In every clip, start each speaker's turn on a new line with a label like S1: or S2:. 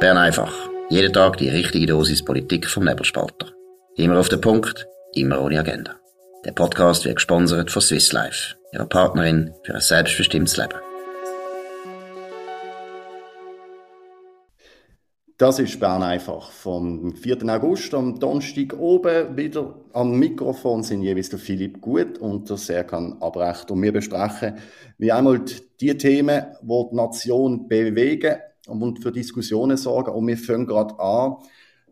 S1: Bern einfach. Jeden Tag die richtige Dosis Politik vom Nebelspalter. Immer auf den Punkt, immer ohne Agenda. Der Podcast wird gesponsert von Swiss Life, ihrer Partnerin für ein selbstbestimmtes Leben.
S2: Das ist Bern einfach. Vom 4. August am Donnerstag oben wieder am Mikrofon sind jeweils der Philipp Gut und der Serkan Abrecht. Und wir besprechen wie einmal die Themen, die die Nation bewegen und für Diskussionen sorgen. Und wir fangen gerade an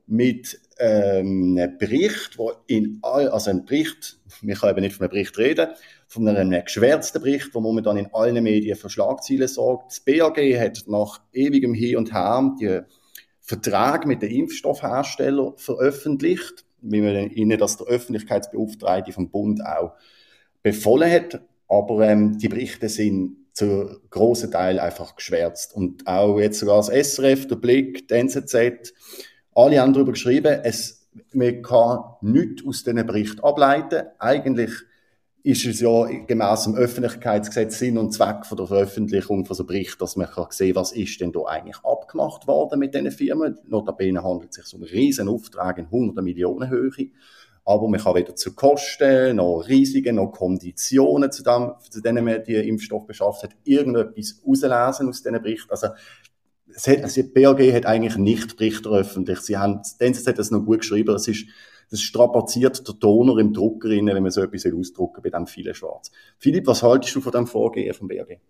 S2: mit ähm, einem Bericht, wo in also ein Bericht, wir können eben nicht von einem Bericht reden, von einem geschwärzten Bericht, der momentan in allen Medien für Schlagzeilen sorgt. Das BAG hat nach ewigem Hin und Her die Vertrag mit den Impfstoffherstellern veröffentlicht, wie man ihnen das der Öffentlichkeitsbeauftragte vom Bund auch befohlen hat. Aber ähm, die Berichte sind zu großen Teil einfach geschwärzt. Und auch jetzt sogar das SRF, der Blick, die NZZ, alle haben darüber geschrieben, es, man kann nichts aus diesen Berichten ableiten. Eigentlich ist es ja gemäß dem Öffentlichkeitsgesetz Sinn und Zweck von der Veröffentlichung von so Bericht, dass man kann sehen, was ist denn da eigentlich abgemacht worden mit diesen Firmen. Notabene handelt es sich um riesen Auftrag in 100 Millionen Höhe. Aber man kann weder zu Kosten, noch Risiken, noch Konditionen, zu, dem, zu denen man die Impfstoff beschafft hat, irgendetwas auslesen aus diesen Berichten. Also, es hat, also die BAG hat eigentlich nicht Berichte veröffentlicht. Sie haben, NZZ hat das noch gut geschrieben. Es ist, das strapaziert der Donor im Drucker rein, wenn man so etwas ausdrucken bei dem vielen Schwarz. Philipp, was haltest du von dem Vorgehen vom BAG?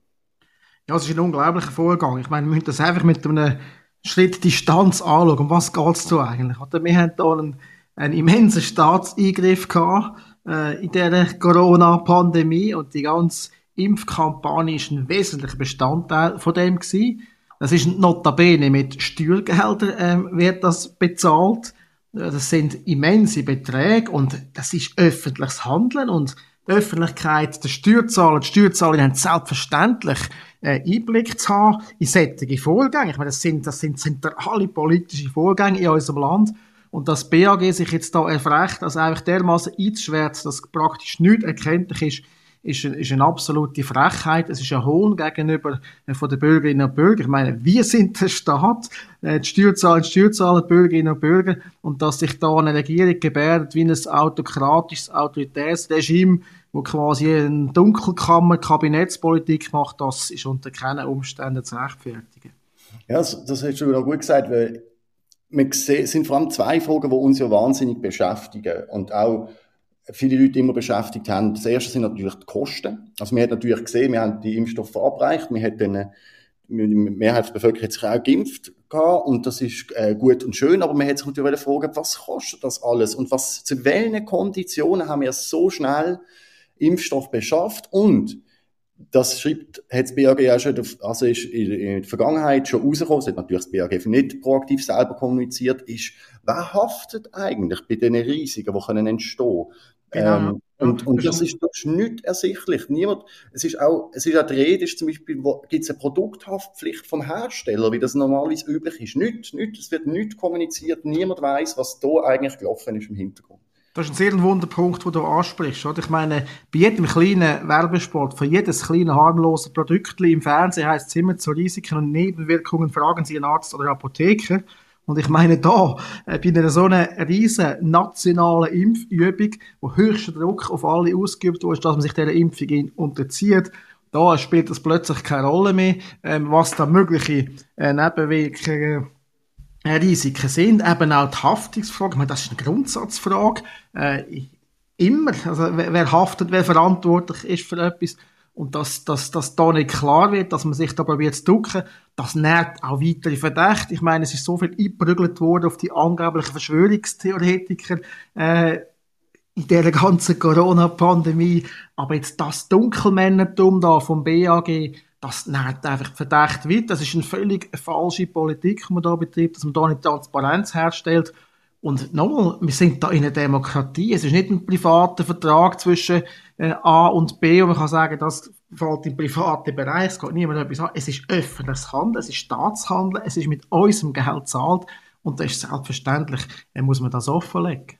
S3: Ja, es ist ein unglaublicher Vorgang. Ich meine, wir müssen das einfach mit einem Schritt Distanz anschauen. Um was geht es da eigentlich? Wir haben hier einen, einen immensen Staatseingriff gehabt, äh, in dieser Corona-Pandemie und die ganze Impfkampagne ist ein wesentlicher Bestandteil von dem gewesen. Das ist notabene mit Steuergeldern ähm, wird das bezahlt. Das sind immense Beträge und das ist öffentliches Handeln und die Öffentlichkeit, der Steuerzahler, die Steuerzahler haben selbstverständlich äh, Einblick zu haben in solche Vorgänge. Ich meine, das sind, das sind zentrale politische Vorgänge in unserem Land. Und dass BAG sich jetzt da erfrecht, also einfach dermaßen einzuschwärzen, dass praktisch nichts erkenntlich ist, ist, ist eine absolute Frechheit. Es ist ein Hohn gegenüber äh, von den Bürgerinnen und Bürgern. Ich meine, wir sind der Staat, äh, die Steuerzahler, die Steuerzahler, die Bürgerinnen und Bürger, und dass sich da eine Regierung gebärdet wie ein autokratisches, autoritäres Regime, wo quasi eine Dunkelkammer Kabinettspolitik macht, das ist unter keinen Umständen zu rechtfertigen.
S2: Ja, das, das hast du auch gut gesagt, weil wir sehen, sind vor allem zwei Fragen, die uns ja wahnsinnig beschäftigen und auch viele Leute immer beschäftigt haben. Das erste sind natürlich die Kosten. Also wir haben natürlich gesehen, wir haben die Impfstoffe verabreicht, wir haben dann, die Mehrheitsbevölkerung hat sich auch geimpft gehabt, und das ist äh, gut und schön, aber man hat sich natürlich fragen, was kostet das alles und was, zu welchen Konditionen haben wir so schnell Impfstoff beschafft und das schreibt, hat das BAG ja schon, also ist in der Vergangenheit schon rausgekommen, das hat natürlich das BAG nicht proaktiv selber kommuniziert, ist, wer haftet eigentlich bei diesen Risiken, die können entstehen Genau. Ähm, und, und das ist, das ist nicht ersichtlich. Niemand, es ist auch, es ist auch die Rede, ist zum Beispiel, gibt es eine Produkthaftpflicht vom Hersteller, wie das normalerweise üblich ist. Nicht, nicht, es wird nicht kommuniziert, niemand weiß, was da eigentlich gelaufen ist im Hintergrund.
S3: Das ist ein sehr wunder Punkt, den du ansprichst. Oder? Ich meine, bei jedem kleinen Werbesport, für jedes kleine harmlose Produkt im Fernsehen heißt es immer zu Risiken und Nebenwirkungen fragen Sie einen Arzt oder Apotheker. Und ich meine, da, äh, bei einer so einer riesen nationalen Impfübung, wo höchster Druck auf alle ausgeübt wurde, dass man sich dieser Impfung unterzieht, da spielt das plötzlich keine Rolle mehr, ähm, was da mögliche äh, Nebenwirkungen Risiken sind. Eben auch die Haftungsfrage, meine, das ist eine Grundsatzfrage. Äh, immer, also wer, haftet, wer verantwortlich ist für etwas. Und dass, dass, dass da nicht klar wird, dass man sich da probiert zu drücken, das nährt auch weitere Verdächte. Ich meine, es ist so viel eingeprügelt worden auf die angeblichen Verschwörungstheoretiker äh, in dieser ganzen Corona-Pandemie. Aber jetzt das Dunkelmännertum da vom BAG, das nährt einfach Verdächte weit. Das ist eine völlig falsche Politik, die man da betreibt, dass man da nicht Transparenz herstellt. Und nochmal, wir sind da in einer Demokratie. Es ist nicht ein privater Vertrag zwischen äh, A und B und man kann sagen, das fällt im privaten Bereich, es geht niemand etwas an. Es ist öffentliches Handeln, es ist Staatshandeln, es ist mit unserem Geld bezahlt und das ist selbstverständlich, dann muss man das offenlegen.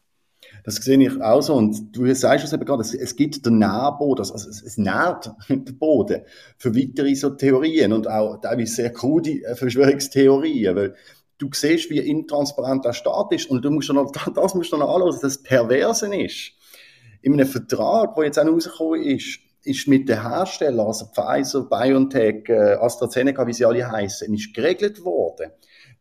S2: Das sehe ich auch so. Und du sagst es eben gerade, es, es gibt den Nährboden, also es, es nährt den Boden für weitere so Theorien und auch teilweise sehr krude äh, Verschwörungstheorien. Weil du siehst, wie intransparent der Staat ist und du musst noch, das musst du noch anschauen, dass das Perversen ist. In einem Vertrag, der jetzt auch rausgekommen ist, ist mit den Herstellern, also Pfizer, BioNTech, äh, AstraZeneca, wie sie alle heißen, ist geregelt worden,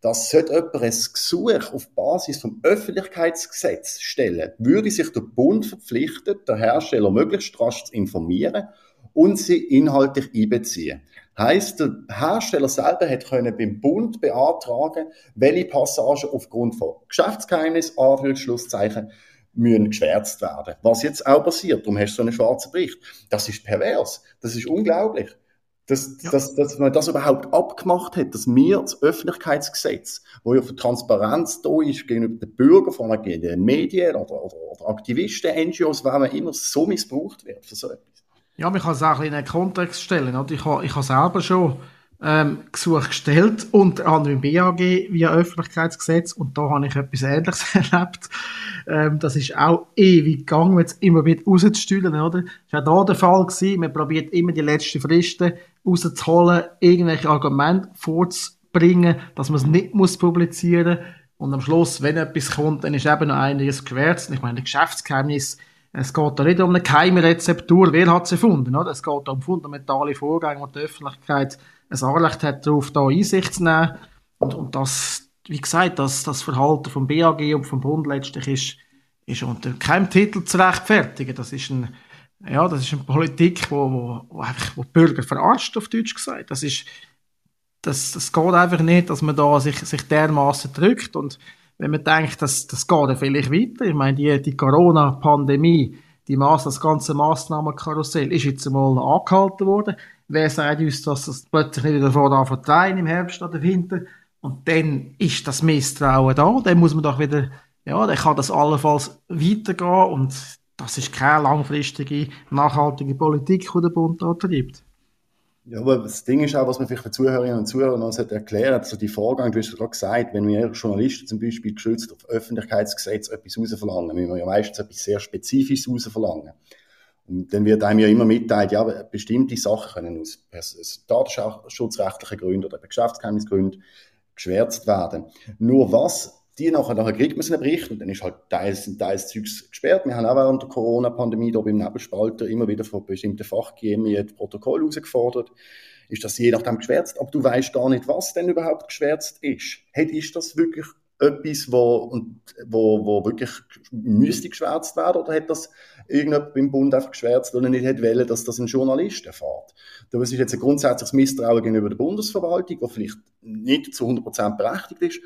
S2: dass sollte jemand ein Gesuch auf Basis vom Öffentlichkeitsgesetz stellen, würde sich der Bund verpflichten, der Hersteller möglichst rasch zu informieren und sie inhaltlich einbeziehen. Heißt, der Hersteller selber hat können beim Bund beantragen, welche Passagen aufgrund von Geschäftsgeheimnis, Anführungsschlusszeichen, müssen geschwärzt werden. Was jetzt auch passiert, darum hast du so einen schwarzen Bericht. Das ist pervers. Das ist unglaublich. Dass, ja. dass, dass man das überhaupt abgemacht hat, dass wir das Öffentlichkeitsgesetz, wo ja für Transparenz da ist gegenüber den Bürgern, von den Medien oder, oder, oder Aktivisten, NGOs, wenn man immer so missbraucht wird für so etwas.
S3: Ja, man kann es auch in einen Kontext stellen. Oder? Ich habe ich ha selber schon ähm, Gesuch gestellt, unter anderem BAG via Öffentlichkeitsgesetz und da habe ich etwas Ähnliches erlebt. Ähm, das ist auch ewig gegangen, jetzt immer wieder rauszustühlen, oder? Das war auch da der Fall gewesen. Man probiert immer die letzten Fristen rauszuholen, irgendwelche Argumente vorzubringen, dass man es nicht muss publizieren und am Schluss, wenn etwas kommt, dann ist eben noch einiges gewährt. Ich meine, Geschäftsgeheimnis es geht da nicht um eine geheime Rezeptur, wer hat sie erfunden, oder? Es geht um fundamentale Vorgänge, wo die Öffentlichkeit ein Anrecht hat, darauf da Einsicht zu nehmen. Und, und das, wie gesagt, das, das Verhalten vom BAG und vom Bund letztlich ist, ist unter keinem Titel zu rechtfertigen. Das ist ein, ja, das ist eine Politik, wo, wo, wo, einfach, wo die Bürger verarscht, auf Deutsch gesagt. Das ist, das, das geht einfach nicht, dass man da sich, sich dermaßen drückt und wenn man denkt, dass das geht ja vielleicht weiter. Ich meine, die, die Corona-Pandemie, die Maß, das ganze Massnahmenkarussell ist jetzt einmal angehalten worden. Wer sagt uns, dass das plötzlich nicht wieder vor verdrehen im Herbst oder Winter? Und dann ist das Misstrauen da. Dann muss man doch wieder, ja, dann kann das allenfalls weitergehen und das ist keine langfristige, nachhaltige Politik, die der Bund da treibt.
S2: Ja, aber das Ding ist auch, was man vielleicht für Zuhörerinnen und Zuhörer noch erklären also die Vorgang, du hast ja gerade gesagt, wenn wir Journalisten zum Beispiel geschützt auf Öffentlichkeitsgesetz etwas rausverlangen, müssen wir ja meistens etwas sehr Spezifisches rausverlangen. Und dann wird einem ja immer mitteilt, ja, bestimmte Sachen können aus datenschutzrechtlichen Gründen oder Geschäftsgeheimnisgründen geschwärzt werden. Nur was die nachher, nachher kriegt man einen Bericht und dann ist halt teils, teils Zeugs gesperrt. Wir haben auch während der Corona-Pandemie da beim Nebelspalter immer wieder von bestimmten Fachgremien Protokoll herausgefordert. Ist das je nachdem geschwärzt, aber du weißt gar nicht, was denn überhaupt geschwärzt ist. Hey, ist das wirklich etwas, wo, wo, wo wirklich müsste geschwärzt werden oder hat das irgendjemand beim Bund einfach geschwärzt, weil er nicht hätte wollen, dass das ein Journalist erfährt? Das ist jetzt ein grundsätzliches Misstrauen gegenüber der Bundesverwaltung, das vielleicht nicht zu 100% berechtigt ist,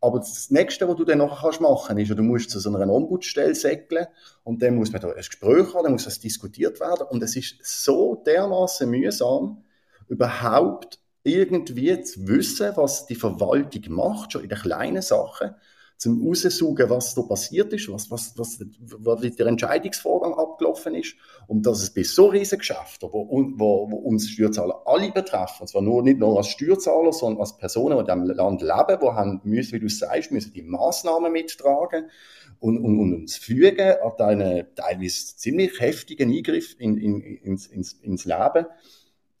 S2: aber das Nächste, was du dann noch kannst machen, ist, du musst zu so einer Ombudsstelle säckeln und dann muss man da ein Gespräch haben, dann muss das diskutiert werden und es ist so dermaßen mühsam, überhaupt irgendwie zu wissen, was die Verwaltung macht, schon in den kleinen Sachen zum raussaugen, was da passiert ist, was, was, was, was der Entscheidungsvorgang abgelaufen ist. Und dass es bei so riesigen Geschäften, wo, wo, wo uns Steuerzahler alle betreffen, und zwar nur, nicht nur als Steuerzahler, sondern als Personen, die in diesem Land leben, die haben, müssen, wie du sagst, müssen die Massnahmen mittragen und, und, und uns fügen an einen teilweise ziemlich heftigen Eingriff in, in, ins, ins, ins Leben,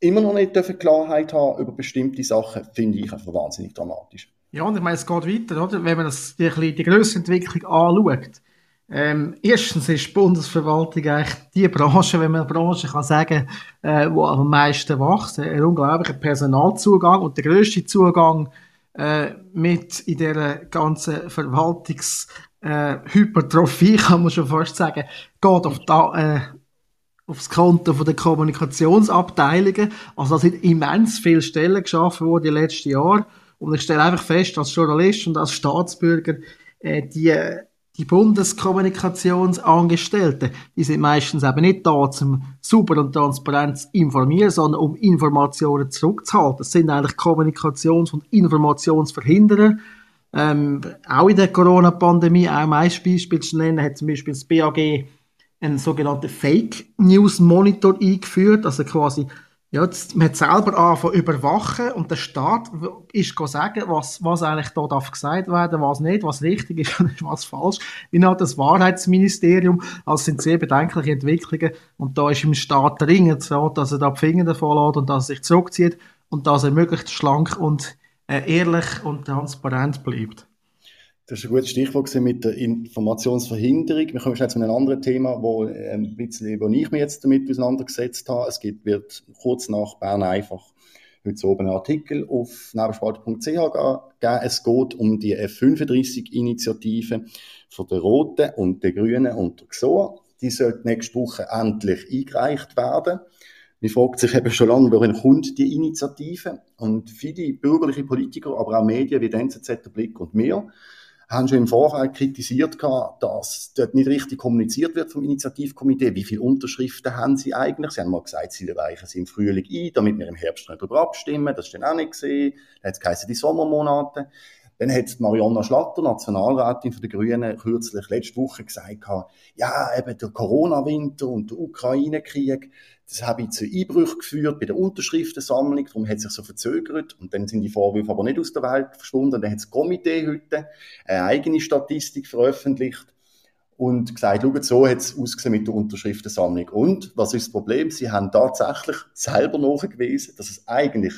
S2: immer noch nicht Klarheit haben über bestimmte Sachen, finde ich einfach wahnsinnig dramatisch.
S3: Ja, und ich meine, es geht weiter, oder? Wenn man das, die, die grösste Entwicklung anschaut. Ähm, erstens ist die Bundesverwaltung eigentlich die Branche, wenn man Branche kann sagen, äh, wo am meisten wächst. Ein unglaublicher Personalzugang und der grösste Zugang äh, mit in dieser ganzen Verwaltungshypertrophie, äh, kann man schon fast sagen, geht auf da, äh, aufs Konto von der Kommunikationsabteilungen. Also da sind immens viele Stellen geschaffen worden die letzten Jahre. Und ich stelle einfach fest, als Journalist und als Staatsbürger, äh, die, die Bundeskommunikationsangestellten, die sind meistens eben nicht da, um super und transparent zu informieren, sondern um Informationen zurückzuhalten. Das sind eigentlich Kommunikations- und Informationsverhinderer. Ähm, auch in der Corona-Pandemie, auch ein Beispiel zu nennen, hat zum Beispiel das BAG einen sogenannten Fake News Monitor eingeführt, also quasi ja, man hat selber angefangen überwachen und der Staat ist sagen, was, was eigentlich da gesagt werden, was nicht, was richtig ist und was falsch. Wie hat das Wahrheitsministerium, also sind sehr bedenkliche Entwicklungen und da ist im Staat dringend so, dass er da die Finger davon lässt und dass er sich zurückzieht und dass er möglichst schlank und äh, ehrlich und transparent bleibt.
S2: Das ist ein gutes Stichwort mit der Informationsverhinderung. Wir kommen jetzt zu einem anderen Thema, wo, äh, ein bisschen, wo ich mich jetzt damit auseinandergesetzt habe. Es gibt, wird kurz nach Bern einfach heute oben einen Artikel auf nebenspalte.ch geben. Es geht um die F35-Initiative von der Roten und der Grünen und der GSOA. Die sollte nächste Woche endlich eingereicht werden. Man fragt sich eben schon lange, wohin kommt die Initiative? Und viele bürgerliche Politiker, aber auch Medien wie die NZZ, Blick und mir, haben schon im Vorfeld kritisiert, dass dort nicht richtig kommuniziert wird vom Initiativkomitee. Wie viele Unterschriften haben sie eigentlich? Sie haben mal gesagt, sie reichen sie im Frühling ein, damit wir im Herbst nicht darüber abstimmen. Das ist dann auch nicht gesehen. Dann hat es geheißen, die Sommermonate. Dann hat Marionna Schlatter, Nationalrätin den Grünen, kürzlich letzte Woche gesagt, ja, eben der Corona-Winter und der Ukraine-Krieg, das habe zu Einbrüchen geführt bei der Unterschriftensammlung, darum hat es sich so verzögert und dann sind die Vorwürfe aber nicht aus der Welt verschwunden. Dann hat das Komitee heute eine eigene Statistik veröffentlicht und gesagt, schaut, so hat es ausgesehen mit der Unterschriftensammlung. Und was ist das Problem? Sie haben tatsächlich selber nachgewiesen, dass es eigentlich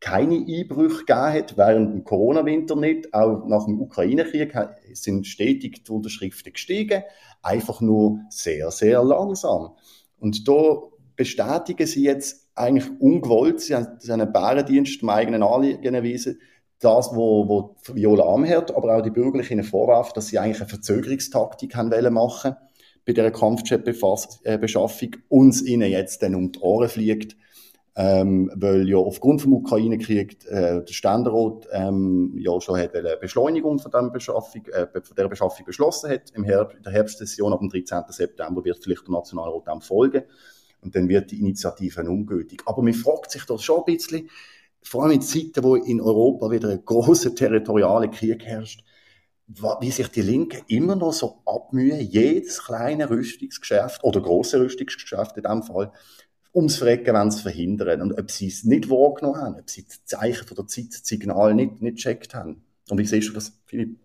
S2: keine Einbrüche gegeben hat, während dem Corona-Winter nicht. Auch nach dem Ukraine-Krieg sind stetig die Unterschriften gestiegen, einfach nur sehr, sehr langsam. Und da bestätigen sie jetzt eigentlich ungewollt, sie haben einen Bärendienst im eigenen Anliegen erwiesen, das, wo, wo Viola Amherd, aber auch die Bürgerlichen vorwerfen, dass sie eigentlich eine Verzögerungstaktik haben wollen machen bei dieser Kampfjet-Beschaffung, uns ihnen jetzt dann um die Ohren fliegt, ähm, weil ja aufgrund vom Ukraine-Krieg äh, der Ständerat ähm, ja schon hat eine Beschleunigung von, dieser Beschaffung, äh, von dieser Beschaffung beschlossen hat. Im Herbst, in der Herbstsession ab dem 13. September wird vielleicht der Nationalrat dann folgen und dann wird die Initiative ungültig. Aber man fragt sich das schon ein bisschen, vor allem in Zeiten, wo in Europa wieder ein großer territorialer Krieg herrscht, wie sich die Linken immer noch so abmühen, jedes kleine Rüstungsgeschäft oder große Rüstungsgeschäft in dem Fall ums Verrecken wenn zu verhindern. Und ob sie es nicht wahrgenommen haben, ob sie die Zeichen von der Zeit, das Signal nicht, gecheckt haben. Und wie siehst du das, Philipp?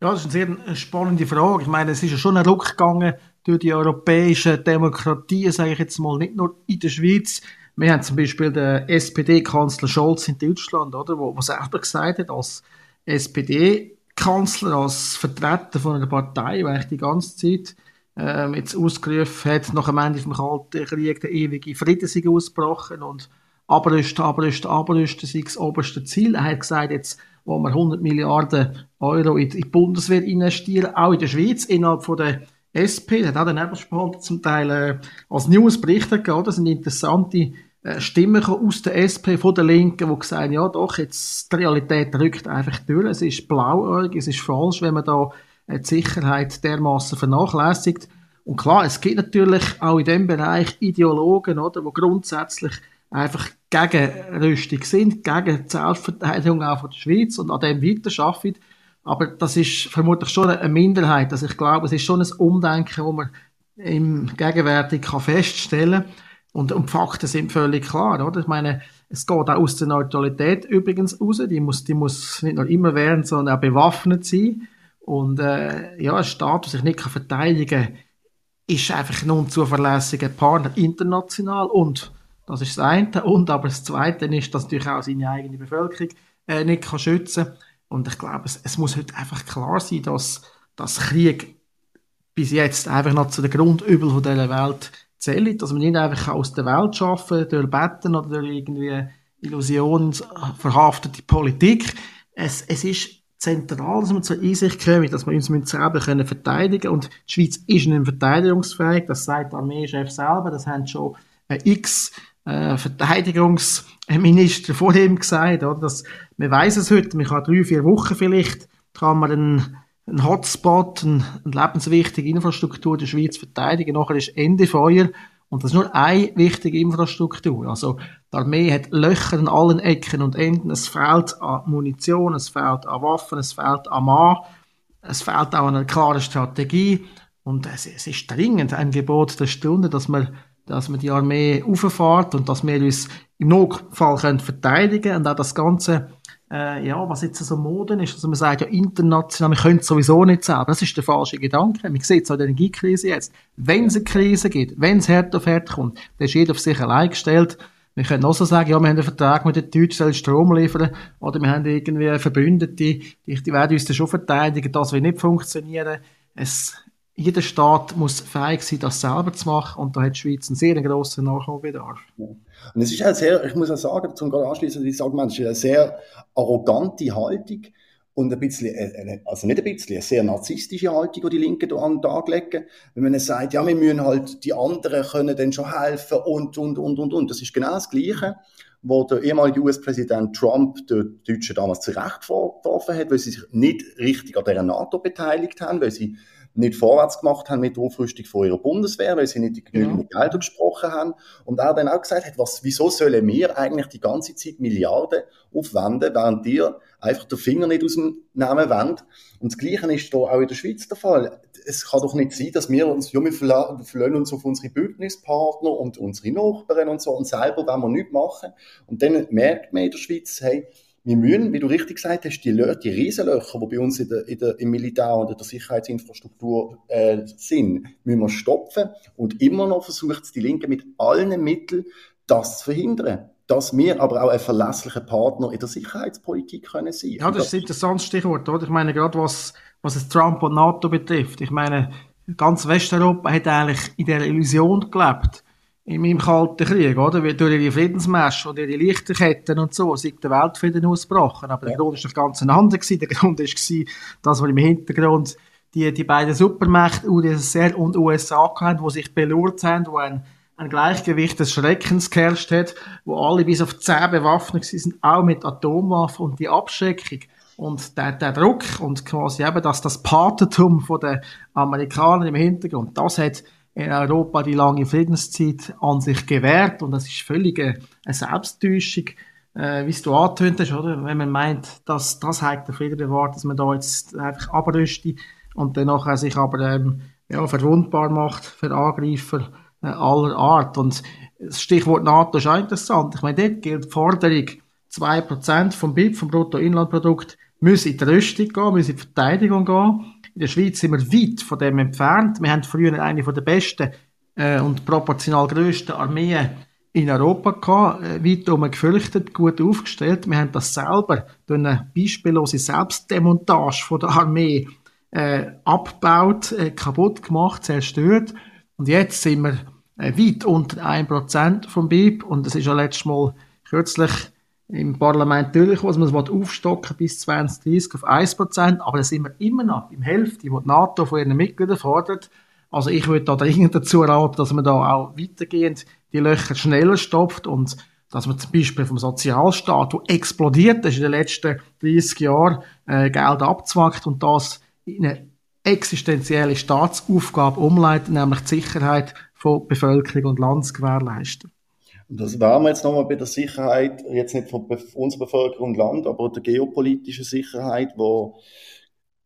S3: Ja, das ist eine sehr spannende Frage. Ich meine, es ist ja schon ein Ruck gegangen durch die europäischen Demokratien, sage ich jetzt mal, nicht nur in der Schweiz. Wir haben zum Beispiel den SPD-Kanzler Scholz in Deutschland, oder, wo, wo selber gesagt hat, als SPD-Kanzler, als Vertreter von einer Partei, weil ich die ganze Zeit ähm, jetzt ausgerufen hat, nach dem Ende des Kalten Krieg der ewige Frieden sei ausgebrochen und abrüsten, abrüsten, abrüsten sei das oberste Ziel. Er hat gesagt, jetzt wo wir 100 Milliarden Euro in die Bundeswehr investieren, auch in der Schweiz, innerhalb von der SP, hat auch der Nebelspalt zum Teil äh, als News berichtet, das sind interessante äh, Stimmen aus der SP, von der Linken, die gesagt haben, ja doch, jetzt die Realität rückt einfach durch, es ist blauäugig, es ist falsch, wenn man da die Sicherheit dermaßen vernachlässigt. Und klar, es gibt natürlich auch in dem Bereich Ideologen, oder, wo grundsätzlich einfach gegen Rüstung sind, gegen die Selbstverteidigung auch von der Schweiz und an dem weiterarbeiten. Aber das ist vermutlich schon eine Minderheit. Also ich glaube, es ist schon ein Umdenken, wo man im Gegenwärtig kann feststellen und, und die Fakten sind völlig klar, oder? Ich meine, es geht auch aus der Neutralität übrigens raus. Die muss, die muss nicht nur immer werden, sondern auch bewaffnet sein. Und äh, ja, ein Staat, der sich nicht verteidigen kann, ist einfach ein unzuverlässiger Partner international und das ist das eine. Und aber das zweite ist, dass natürlich auch seine eigene Bevölkerung äh, nicht kann schützen kann. Und ich glaube, es, es muss heute einfach klar sein, dass, dass Krieg bis jetzt einfach noch zu den Grundübel von dieser Welt zählt, dass man nicht einfach aus der Welt schaffen durch Betten oder durch irgendwie illusionsverhaftete Politik. Es, es ist zentral, dass wir zur Einsicht kommen, dass wir uns selber können verteidigen können. Und die Schweiz ist nicht verteidigungsfähig, das sagt der Armeechef selber, das haben schon äh, x äh, Verteidigungsminister vor ihm gesagt, oder? Dass, man weiß es heute, man kann drei, vier Wochen vielleicht, kann man einen, einen Hotspot, eine, eine lebenswichtige Infrastruktur der Schweiz verteidigen, nachher ist Ende Feuer und das ist nur eine wichtige Infrastruktur. Also, die Armee hat Löcher an allen Ecken und Enden. Es fehlt an Munition, es fehlt an Waffen, es fehlt an Mann, es fehlt auch an einer klaren Strategie. Und es, es ist dringend ein Gebot der Stunde, dass man dass man die Armee auffahrt und dass wir uns im Notfall können verteidigen und auch das Ganze, äh, ja, was jetzt so Moden ist, also man sagt ja international, wir können es sowieso nicht selber, das ist der falsche Gedanke. Man sieht es in der Energiekrise jetzt. Wenn es eine Krise gibt, wenn es Herd auf Herd kommt, dann ist jeder auf sich allein gestellt. Wir können auch so sagen, ja, wir haben einen Vertrag mit den Deutschen, Strom liefern, oder wir haben irgendwie Verbündete, die, die werden uns dann schon verteidigen, das will nicht funktionieren. Es, jeder Staat muss fähig sein, das selber zu machen, und da hat die Schweiz einen sehr grossen Nachholbedarf.
S2: Ja. Und es ist halt sehr, ich muss auch sagen, zum gerade anschließen, Argument, es ist eine sehr arrogante Haltung, und ein bisschen, äh, äh, also nicht ein bisschen, eine sehr narzisstische Haltung, die die Linken da an den Tag legen. Wenn man sagt, ja, wir müssen halt, die anderen können dann schon helfen und, und, und, und, und. Das ist genau das Gleiche, wo der ehemalige US-Präsident Trump den Deutschen damals zu vorgeworfen hat, weil sie sich nicht richtig an der NATO beteiligt haben, weil sie nicht vorwärts gemacht haben mit der Aufrüstung von ihrer Bundeswehr, weil sie nicht die genügenden ja. Gelder gesprochen haben. Und er dann auch gesagt hat, was, wieso sollen wir eigentlich die ganze Zeit Milliarden aufwenden, während ihr einfach den Finger nicht aus dem Namen wendet. Und das Gleiche ist da auch in der Schweiz der Fall. Es kann doch nicht sein, dass wir uns, ja, wir verlassen uns auf unsere Bündnispartner und unsere Nachbarn und so und selber wollen wir nichts machen. Und dann merkt man in der Schweiz, hey, wir müssen, wie du richtig gesagt hast, die, die Riesenlöcher, die bei uns in der, in der, im Militär und in der Sicherheitsinfrastruktur äh, sind, müssen wir stopfen. Und immer noch versucht die Linke mit allen Mitteln, das zu verhindern. Dass wir aber auch ein verlässlicher Partner in der Sicherheitspolitik können sein.
S3: Ja, das ist ein interessantes Stichwort, oder? Ich meine, gerade was, was es Trump und NATO betrifft. Ich meine, ganz Westeuropa hat eigentlich in der Illusion gelebt, in meinem Kalten Krieg, oder? Wie durch ihre Friedensmärsche und ihre Lichterketten und so, sind der Weltfrieden ausgebrochen. Aber der Grund ist noch ganz anderer gewesen. Der Grund war, dass wir im Hintergrund die, die beiden Supermächte, UdSSR und USA hatten, die sich belurrt haben, wo ein, ein Gleichgewicht des Schreckens geherrscht hat, wo alle bis auf zehn bewaffnet sind, auch mit Atomwaffen und die Abschreckung und der, der Druck und quasi eben das, das Patentum von den Amerikanern im Hintergrund, das hat in Europa die lange Friedenszeit an sich gewährt und das ist völlig eine, Selbsttäuschung, äh, wie es du angetönt oder? Wenn man meint, dass das halt der Frieden bewahrt, dass man da jetzt einfach abrüstet und dann nachher sich aber ähm, ja, verwundbar macht für Angreifer äh, aller Art. Und das Stichwort NATO ist auch interessant. Ich meine, dort gilt die Forderung, 2% vom BIP, vom Bruttoinlandprodukt, müssen in die Rüstung gehen, müssen in die Verteidigung gehen. In der Schweiz sind wir weit von dem entfernt. Wir haben früher eine der besten äh, und proportional grössten Armeen in Europa gehabt, äh, weit um gefürchtet, gut aufgestellt. Wir haben das selber durch eine beispiellose Selbstdemontage von der Armee äh, abgebaut, äh, kaputt gemacht, zerstört. Und jetzt sind wir äh, weit unter 1% vom BIP und das ist ja letztes Mal kürzlich im Parlament durch, was man es aufstocken bis 2030 auf 1%, aber da sind wir immer noch im Hälfte, wo die NATO von ihren Mitgliedern fordert. Also ich würde da dringend dazu raten, dass man da auch weitergehend die Löcher schneller stopft und dass man zum Beispiel vom Sozialstaat, der explodiert ist in den letzten 30 Jahren, äh, Geld abzwackt und das in eine existenzielle Staatsaufgabe umleitet, nämlich die Sicherheit von Bevölkerung und Land zu gewährleisten.
S2: Und das wären wir jetzt nochmal bei der Sicherheit, jetzt nicht von unserer Bevölkerung Land, aber der geopolitischen Sicherheit, wo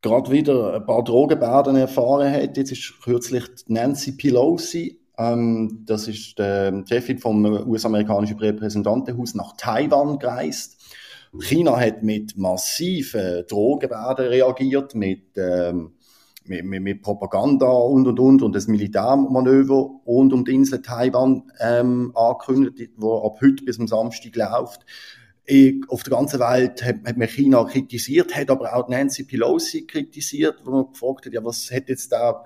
S2: gerade wieder ein paar Drogenbärden erfahren hat. Jetzt ist kürzlich Nancy Pelosi, ähm, das ist die Chefin vom US-amerikanischen Repräsentantenhaus, nach Taiwan gereist. China hat mit massiven Drogenbärden reagiert, mit ähm, mit, mit, Propaganda und und und und das Militärmanöver rund um die Insel Taiwan ähm, angekündigt, wo ab heute bis am Samstag läuft. Ich, auf der ganzen Welt hat, hat man China kritisiert, hat aber auch Nancy Pelosi kritisiert, wo man gefragt hat, ja, was hat jetzt der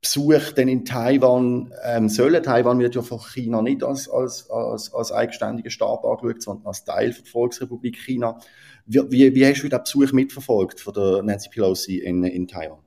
S2: Besuch denn in Taiwan ähm, sollen? Taiwan wird ja von China nicht als, als, als, als eigenständiger Staat angeschaut, sondern als Teil der Volksrepublik China. Wie, wie, wie hast du den Besuch mitverfolgt von der Nancy Pelosi in, in Taiwan?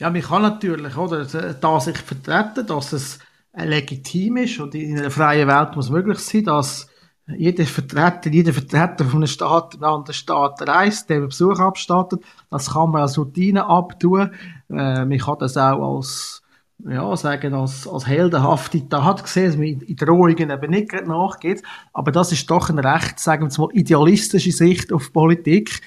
S3: Ja, man kann natürlich, oder, da sich vertreten, dass es legitim ist und in einer freien Welt muss möglich sein, dass jeder Vertreter, jeder Vertreter von einem Staat in einen anderen Staat reist, der Besuch abstattet. Das kann man als Routine abtun. Äh, man kann das auch als, ja, sagen, als, als heldenhafte Tat sehen, dass man in Drohungen eben nicht nachgeht. Aber das ist doch eine recht, sagen wir mal, idealistische Sicht auf Politik.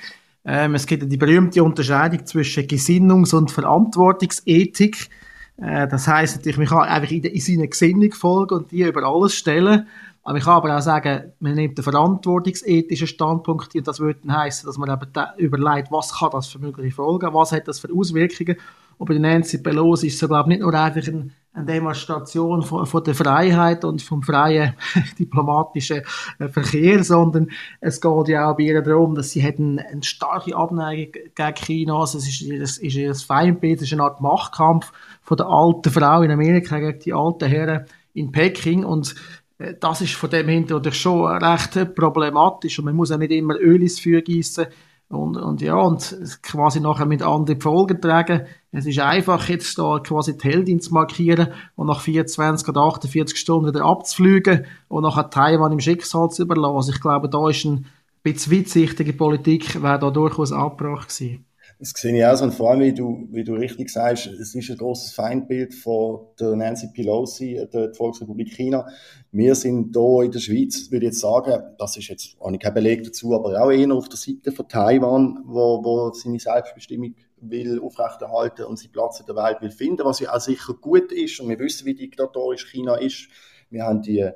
S3: Ähm, es gibt ja die berühmte Unterscheidung zwischen Gesinnungs- und Verantwortungsethik. Äh, das heißt natürlich, man kann einfach in, in seiner Gesinnung folgen und die über alles stellen. Aber ich kann aber auch sagen, man nimmt einen verantwortungsethischen Standpunkt und das würde dann heißen, dass man eben überlegt, was kann das für mögliche Folgen, was hat das für Auswirkungen. Und bei Nancy Pelosi ist es, glaube ich, nicht nur einfach ein, Demonstration von, von der Freiheit und vom freien diplomatischen äh, Verkehr, sondern es geht ja auch bei ihr darum, dass sie hätten eine starke Abneigung gegen China. Also es ist ihr, ist ihr Feindbild, es ist eine Art Machtkampf von der alten Frau in Amerika gegen die alten Herren in Peking. Und äh, das ist von dem Hintergrund schon recht problematisch. Und man muss auch nicht immer Öl ins Feuer gießen und, und ja, und quasi nachher mit anderen Folgen tragen. Es ist einfach, jetzt da quasi die Heldin zu markieren und nach 24 oder 48 Stunden wieder abzufliegen und nachher Taiwan im Schicksal zu überlassen. Also ich glaube, da ist ein bisschen weitsichtige Politik, wäre da durchaus angebracht gewesen.
S2: Das sehe ich auch so. Und vor allem, wie du, wie du richtig sagst, es ist ein großes Feindbild von der Nancy Pelosi, der Volksrepublik China. Wir sind hier in der Schweiz, würde ich jetzt sagen, das ist jetzt, habe ich keinen Beleg dazu, aber auch eher auf der Seite von Taiwan, wo, wo seine Selbstbestimmung will aufrechterhalten und seinen Platz in der Welt will finden, was ja auch sicher gut ist. Und wir wissen, wie diktatorisch China ist. Wir haben die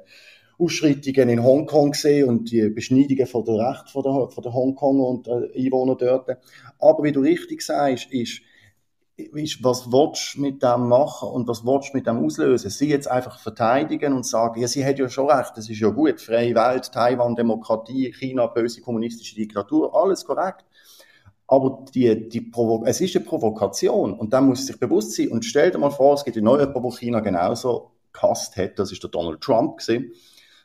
S2: Ausschreitungen in Hongkong gesehen und die Beschneidungen von der Recht von der, von der Hongkong und der Einwohner dort. Aber wie du richtig sagst, ist, ist, was willst du mit dem machen und was willst du mit dem auslösen? Sie jetzt einfach verteidigen und sagen, ja, sie hat ja schon recht, das ist ja gut, freie Welt, Taiwan, Demokratie, China, böse kommunistische Diktatur, alles korrekt. Aber die, die es ist eine Provokation und dann muss sich bewusst sein. Und stell dir mal vor, es gibt noch jemanden, der China genauso gehasst hat, das ist der Donald Trump gewesen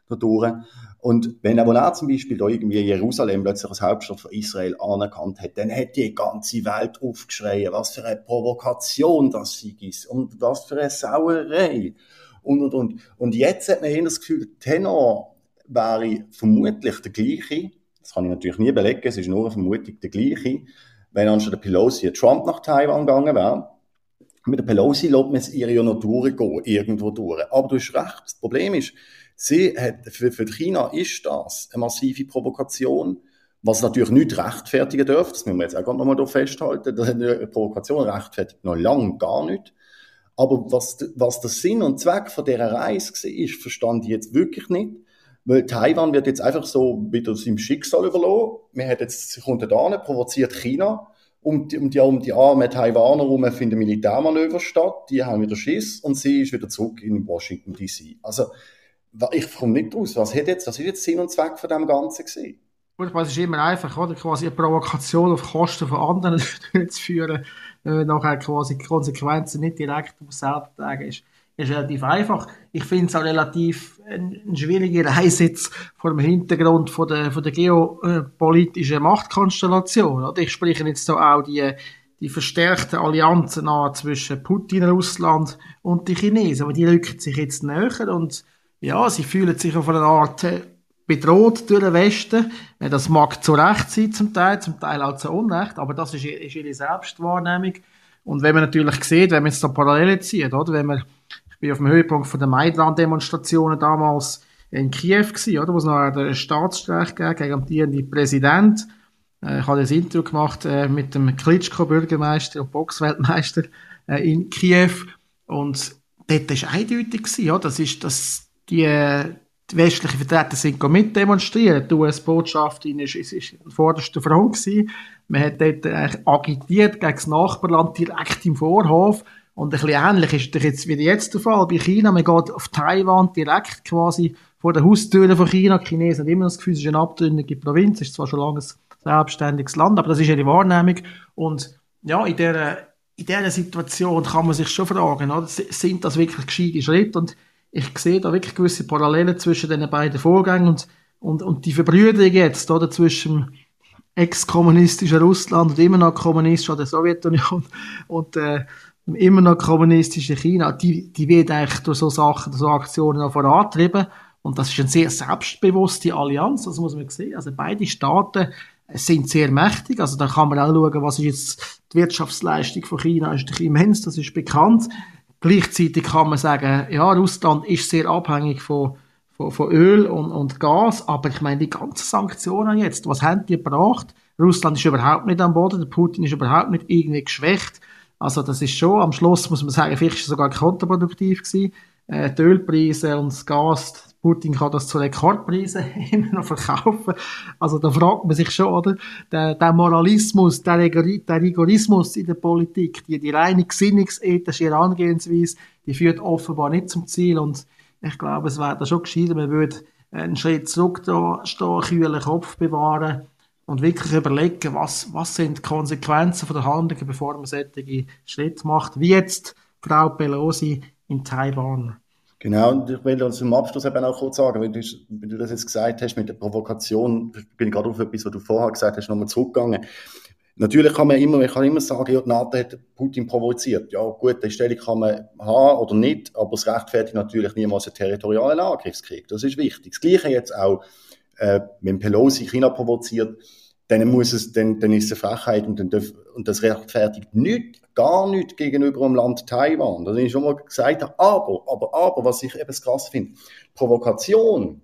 S2: dadurch. Und wenn auch zum Beispiel da irgendwie Jerusalem plötzlich als Hauptstadt von Israel anerkannt hat, dann hätte die ganze Welt aufgeschrien, was für eine Provokation das ist und was für eine Sauerei. Und, und, und. Und jetzt hat man eher das Gefühl, der Tenor wäre vermutlich der gleiche. Das kann ich natürlich nie belegen, es ist nur eine Vermutung der gleiche. Wenn anstatt der Pelosi Trump nach Taiwan gegangen wäre, mit der Pelosi lässt man es ihr ja noch durchgehen, irgendwo durch. Aber du hast recht, das Problem ist, Sie hat, für, für China ist das eine massive Provokation, was natürlich nicht rechtfertigen dürfte. Das müssen wir jetzt auch noch mal festhalten. Eine Provokation rechtfertigt noch lange gar nicht. Aber was, was der Sinn und Zweck von dieser Reise war, verstand ich jetzt wirklich nicht. Weil Taiwan wird jetzt einfach so wieder seinem Schicksal überlassen. Man hat jetzt, kommt da provoziert China. Um die, um die, um die armen Taiwaner herum finden Militärmanöver statt. Die haben wieder Schiss und sie ist wieder zurück in Washington DC. Also, ich komme nicht raus. Was, hat jetzt, was ist jetzt Sinn und Zweck von dem Ganzen gewesen?
S3: Gut, es ist immer einfach, oder? quasi eine Provokation auf Kosten von anderen zu führen, äh, nachher quasi die Konsequenzen nicht direkt auf selber tragen, ist, ist relativ einfach. Ich finde es auch relativ eine, eine schwierige Reise jetzt vor dem Hintergrund von der, von der geopolitischen Machtkonstellation. Oder? Ich spreche jetzt da auch die, die verstärkten Allianzen an zwischen Putin, Russland und den Chinesen, aber die rücken sich jetzt näher und ja, sie fühlen sich auf eine Art äh, bedroht durch den Westen. Das mag zu Recht sein zum Teil, zum Teil auch zu Unrecht, aber das ist, ist ihre Selbstwahrnehmung. Und wenn man natürlich sieht, wenn man jetzt da Parallelen zieht, oder, wenn man, ich bin auf dem Höhepunkt von der Maidan-Demonstrationen damals in Kiew gewesen, oder, wo es noch einen Staatsstreich gab gegen den amtierenden Präsident. Äh, ich habe ein Interview gemacht äh, mit dem Klitschko-Bürgermeister und Boxweltmeister in Kiew und dort war eindeutig gewesen, ja, das ist, das, die, die westlichen Vertreter sind mit demonstrieren. Die ist, ist an vorderster Front gewesen. Man hat dort eigentlich agitiert gegen das Nachbarland direkt im Vorhof. Und ein bisschen ähnlich ist das jetzt wieder jetzt der Fall bei China. Man geht auf Taiwan direkt quasi vor der Haustüre von China. Die Chinesen haben immer das Gefühl, es ist eine abtrünnige Provinz. Es ist zwar schon lange ein selbstständiges Land, aber das ist ihre Wahrnehmung. Und ja, in dieser, in dieser Situation kann man sich schon fragen, oder? sind das wirklich gescheite Schritte? Und ich sehe da wirklich gewisse Parallelen zwischen den beiden Vorgängen und, und, und die Verbrüderung jetzt oder, zwischen ex-kommunistischen Russland und immer noch kommunistischen der Sowjetunion und äh, immer noch kommunistischen China, die, die wird eigentlich durch so Sachen, durch so Aktionen noch vorantrieben. Und das ist eine sehr selbstbewusste Allianz, das muss man sehen. Also beide Staaten sind sehr mächtig. Also da kann man auch schauen, was ist jetzt die Wirtschaftsleistung von China, ist immens, das ist bekannt. Gleichzeitig kann man sagen, ja, Russland ist sehr abhängig von, von, von Öl und, und Gas, aber ich meine, die ganzen Sanktionen jetzt, was haben die gebracht? Russland ist überhaupt nicht am Boden, der Putin ist überhaupt nicht irgendwie geschwächt. Also das ist schon, am Schluss muss man sagen, vielleicht ist es sogar kontraproduktiv gewesen. Äh, die Ölpreise und das Gas, Putin kann das zu Rekordpreisen immer noch verkaufen. Also da fragt man sich schon, oder? Der, der Moralismus, der, der, Rigorismus in der Politik, die, die reine gesinnungsethische Herangehensweise, die führt offenbar nicht zum Ziel und ich glaube, es wäre da schon gescheiter, man würde einen Schritt zurück da stehen, kühlen Kopf bewahren und wirklich überlegen, was, was sind die Konsequenzen der Handlungen, bevor man solche Schritte macht, wie jetzt Frau Pelosi in Taiwan.
S2: Genau, und ich will uns zum Abschluss eben auch kurz sagen, wenn du, wenn du das jetzt gesagt hast mit der Provokation, bin ich gerade auf etwas, was du vorher gesagt hast, nochmal zurückgegangen. Natürlich kann man immer, man kann immer sagen, ja, die NATO hat Putin provoziert. Ja, gut, die Stellung kann man haben oder nicht, aber es rechtfertigt natürlich niemals einen territorialen Angriffskrieg. Das ist wichtig. Das Gleiche jetzt auch, äh, wenn Pelosi China provoziert, dann muss es, dann, dann ist es eine Frechheit und, dann darf, und das rechtfertigt nichts, gar nichts gegenüber dem Land Taiwan. Das ist schon mal gesagt, aber, aber, aber, was ich eben krass finde, Provokation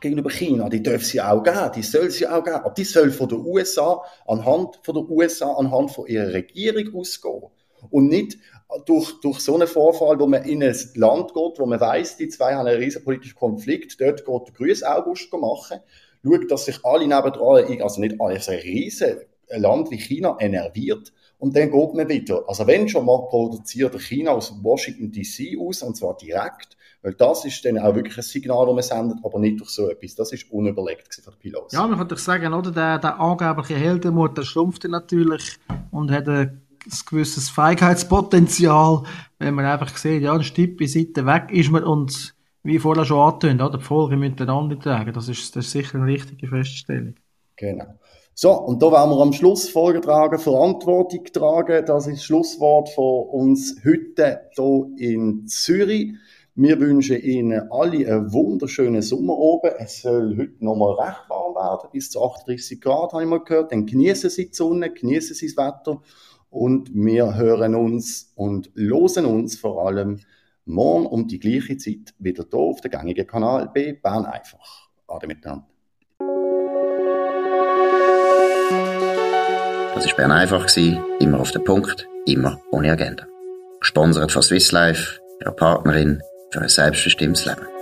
S2: gegenüber China, die darf sie auch geben, die soll sie auch geben, aber die soll von der USA, anhand von der USA, anhand von ihrer Regierung ausgehen. Und nicht durch, durch so einen Vorfall, wo man in ein Land geht, wo man weiß, die zwei haben einen riesen politischen Konflikt, dort geht der Grüß August machen, schaut, dass sich alle nebendran, also nicht alle, also ein riesen Land wie China enerviert und dann geht man wieder. Also wenn schon mal produziert China aus Washington DC aus, und zwar direkt, weil das ist dann auch wirklich ein Signal, das man sendet, aber nicht durch so etwas. Das ist unüberlegt für die Piloten.
S3: Ja, man könnte sagen, oder, der, der angebliche Heldenmut, der schrumpft natürlich und hat ein gewisses Feigheitspotenzial, wenn man einfach sieht, ja, ein Stück Seite weg ist man und wie vorher schon angetönt, die Folge miteinander tragen. Das ist, das ist sicher eine richtige Feststellung.
S2: Genau. So, und da werden wir am Schluss Folge tragen, Verantwortung tragen. Das ist das Schlusswort von uns heute hier in Zürich. Wir wünschen Ihnen alle einen wunderschönen Sommer oben. Es soll heute noch mal recht warm werden, bis zu 38 Grad, habe ich mal gehört. Dann genießen Sie die Sonne, genießen Sie das Wetter. Und wir hören uns und losen uns vor allem morgen um die gleiche Zeit wieder hier auf dem gängigen Kanal bei Bern einfach. Ade miteinander.
S1: Das war Bern einfach, immer auf den Punkt, immer ohne Agenda. Gesponsert von Swiss Life, ihrer Partnerin für ein selbstbestimmtes Leben.